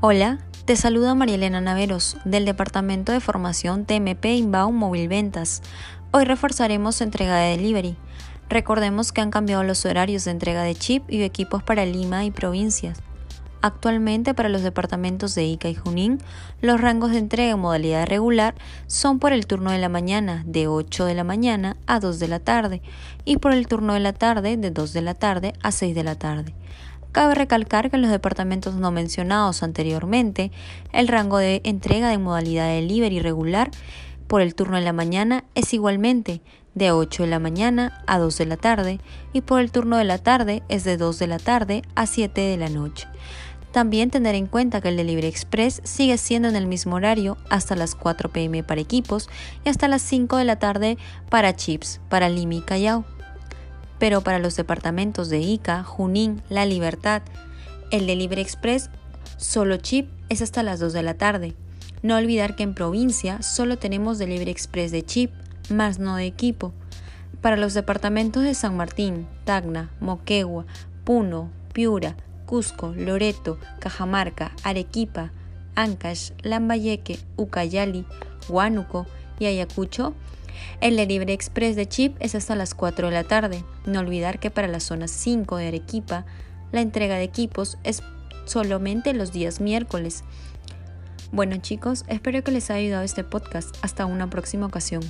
Hola, te saluda María Elena Naveros del Departamento de Formación TMP Inbound Móvil Ventas. Hoy reforzaremos entrega de delivery. Recordemos que han cambiado los horarios de entrega de chip y equipos para Lima y provincias. Actualmente para los departamentos de Ica y Junín, los rangos de entrega en modalidad regular son por el turno de la mañana de 8 de la mañana a 2 de la tarde y por el turno de la tarde de 2 de la tarde a 6 de la tarde. Cabe recalcar que en los departamentos no mencionados anteriormente, el rango de entrega de modalidad de delivery regular por el turno de la mañana es igualmente de 8 de la mañana a 2 de la tarde y por el turno de la tarde es de 2 de la tarde a 7 de la noche. También tener en cuenta que el Delivery Express sigue siendo en el mismo horario hasta las 4 pm para equipos y hasta las 5 de la tarde para chips para Lima y Callao. Pero para los departamentos de Ica, Junín, La Libertad, el Delivery Express solo chip es hasta las 2 de la tarde. No olvidar que en provincia solo tenemos Delivery Express de chip, más no de equipo. Para los departamentos de San Martín, Tacna, Moquegua, Puno, Piura, Cusco, Loreto, Cajamarca, Arequipa, Ancash, Lambayeque, Ucayali, Huánuco y Ayacucho, el Libre Express de Chip es hasta las 4 de la tarde. No olvidar que para la zona 5 de Arequipa, la entrega de equipos es solamente los días miércoles. Bueno chicos, espero que les haya ayudado este podcast. Hasta una próxima ocasión.